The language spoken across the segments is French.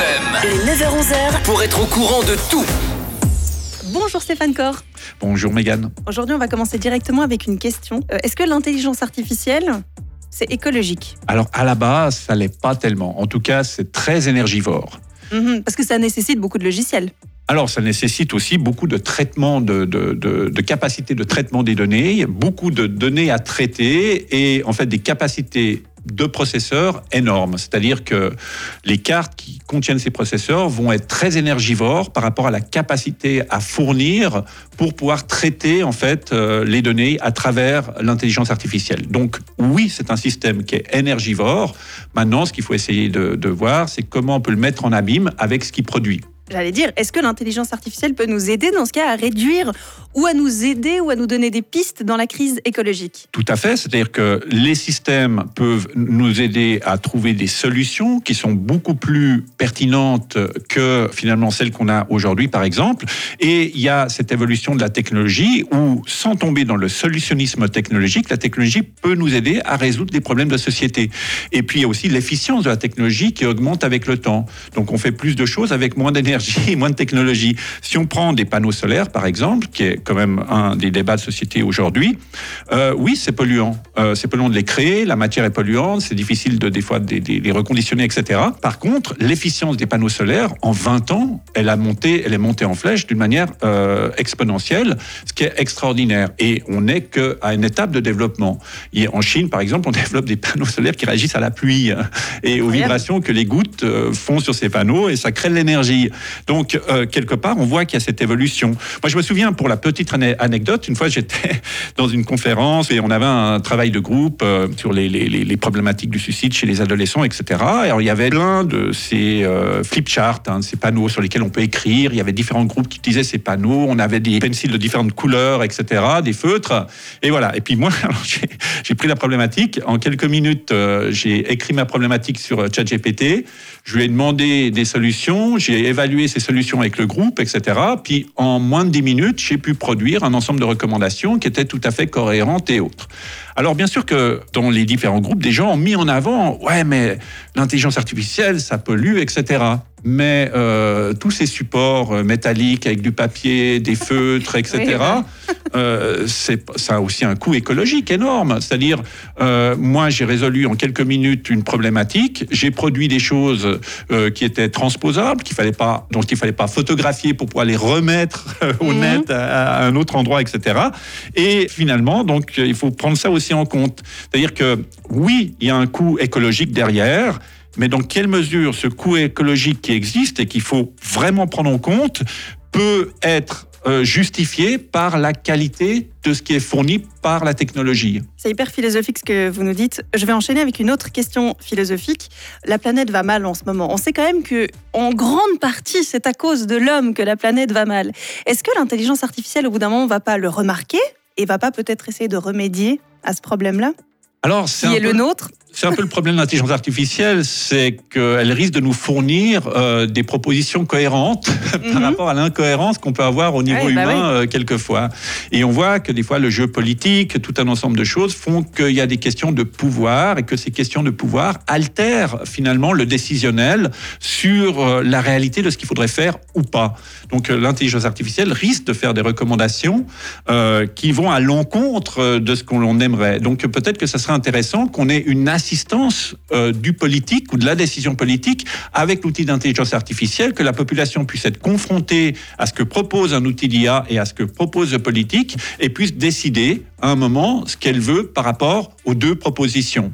FM. Les 9h-11h, Pour être au courant de tout. Bonjour Stéphane Cor. Bonjour Mégane. Aujourd'hui, on va commencer directement avec une question. Euh, Est-ce que l'intelligence artificielle, c'est écologique? Alors à la base, ça l'est pas tellement. En tout cas, c'est très énergivore. Mhm, Parce que ça nécessite beaucoup de logiciels. Alors, ça nécessite aussi beaucoup de traitement, de, de, de, de capacité de traitement des données, beaucoup de données à traiter et en fait des capacités de processeurs énormes. C'est-à-dire que les cartes qui contiennent ces processeurs vont être très énergivores par rapport à la capacité à fournir pour pouvoir traiter en fait euh, les données à travers l'intelligence artificielle. Donc oui, c'est un système qui est énergivore. Maintenant, ce qu'il faut essayer de, de voir, c'est comment on peut le mettre en abîme avec ce qu'il produit. J'allais dire, est-ce que l'intelligence artificielle peut nous aider dans ce cas à réduire ou à nous aider ou à nous donner des pistes dans la crise écologique? Tout à fait, c'est-à-dire que les systèmes peuvent nous aider à trouver des solutions qui sont beaucoup plus pertinentes que finalement celles qu'on a aujourd'hui, par exemple. Et il y a cette évolution de la technologie où, sans tomber dans le solutionnisme technologique, la technologie peut nous aider à résoudre des problèmes de société. Et puis il y a aussi l'efficience de la technologie qui augmente avec le temps. Donc on fait plus de choses avec moins d'énergie et moins de technologie. Si on prend des panneaux solaires, par exemple, qui est quand même un des débats de société aujourd'hui, euh, oui, c'est polluant. Euh, c'est polluant de les créer, la matière est polluante, c'est difficile de des fois de, les reconditionner, etc. Par contre, l'efficience des panneaux solaires, en 20 ans, elle a monté, elle est montée en flèche d'une manière euh, exponentielle, ce qui est extraordinaire. Et on n'est qu'à une étape de développement. Et en Chine, par exemple, on développe des panneaux solaires qui réagissent à la pluie hein, et aux vibrations que les gouttes font sur ces panneaux et ça crée de l'énergie. Donc, euh, quelque part, on voit qu'il y a cette évolution. Moi, je me souviens, pour la petite ane- anecdote, une fois, j'étais dans une conférence et on avait un travail de groupe euh, sur les, problématiques du suicide chez les adolescents, etc. Et alors, il y avait plein de ces euh, flipcharts, hein, ces panneaux sur lesquels on peut écrire. Il y avait différents groupes qui utilisaient ces panneaux. On avait des pencils de différentes couleurs, etc., des feutres. Et voilà. Et puis moi, alors, j'ai pris la problématique. En quelques minutes, euh, j'ai écrit ma problématique sur euh, ChatGPT. Je lui ai demandé des solutions. J'ai évalué ces solutions avec le groupe, etc. Puis en moins de 10 minutes, j'ai pu produire un ensemble de recommandations qui étaient tout à fait cohérentes et autres. Alors bien sûr que dans les différents groupes, des gens ont mis en avant, ouais, mais l'intelligence artificielle, ça pollue, etc. Mais euh, tous ces supports euh, métalliques avec du papier, des feutres, etc., euh, ça a aussi un coût écologique énorme. C'est-à-dire, moi, j'ai résolu en quelques minutes une problématique. J'ai produit des choses qui étaient transposables, qu'il fallait pas, dont il fallait pas photographier pour pouvoir les remettre au Mhm. net à, à un autre endroit, etc. Et finalement, donc, il faut prendre ça aussi en compte. C'est-à-dire que oui, il y a un coût écologique derrière. Mais dans quelle mesure ce coût écologique qui existe et qu'il faut vraiment prendre en compte peut être euh, justifié par la qualité de ce qui est fourni par la technologie? C'est hyper philosophique ce que vous nous dites. Je vais enchaîner avec une autre question philosophique. La planète va mal en ce moment. On sait quand même que, en grande partie, c'est à cause de l'homme que la planète va mal. Est-ce que l'intelligence artificielle, au bout d'un moment, va pas le remarquer et va pas peut-être essayer de remédier à ce problème-là, Alors, qui est le nôtre C'est un peu le problème de l'intelligence artificielle, c'est qu'elle risque de nous fournir euh, des propositions cohérentes par Mhm. rapport à l'incohérence qu'on peut avoir au niveau Ouais, bah humain euh, quelquefois. Et on voit que des fois le jeu politique, tout un ensemble de choses font qu'il y a des questions de pouvoir et que ces questions de pouvoir altèrent finalement le décisionnel sur euh, la réalité de ce qu'il faudrait faire ou pas. Donc l'intelligence artificielle risque de faire des recommandations qui vont à l'encontre de ce qu'on aimerait. Donc peut-être que ça serait intéressant qu'on ait une assistance euh, du politique ou de la décision politique avec l'outil d'intelligence artificielle, que la population puisse être confrontée à ce que propose un outil d'IA et à ce que propose le politique et puisse décider à un moment ce qu'elle veut par rapport aux deux propositions.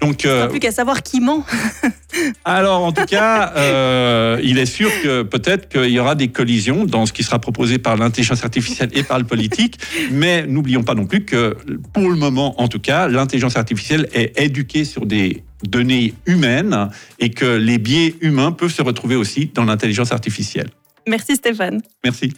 Donc, euh, Plus qu'à savoir qui ment. alors, en tout cas, euh, il est sûr que peut-être qu'il y aura des collisions dans ce qui sera proposé par l'intelligence artificielle et par le politique. Mais n'oublions pas non plus que, pour le moment, en tout cas, l'intelligence artificielle est éduquée sur des données humaines et que les biais humains peuvent se retrouver aussi dans l'intelligence artificielle. Merci Stéphane. Merci.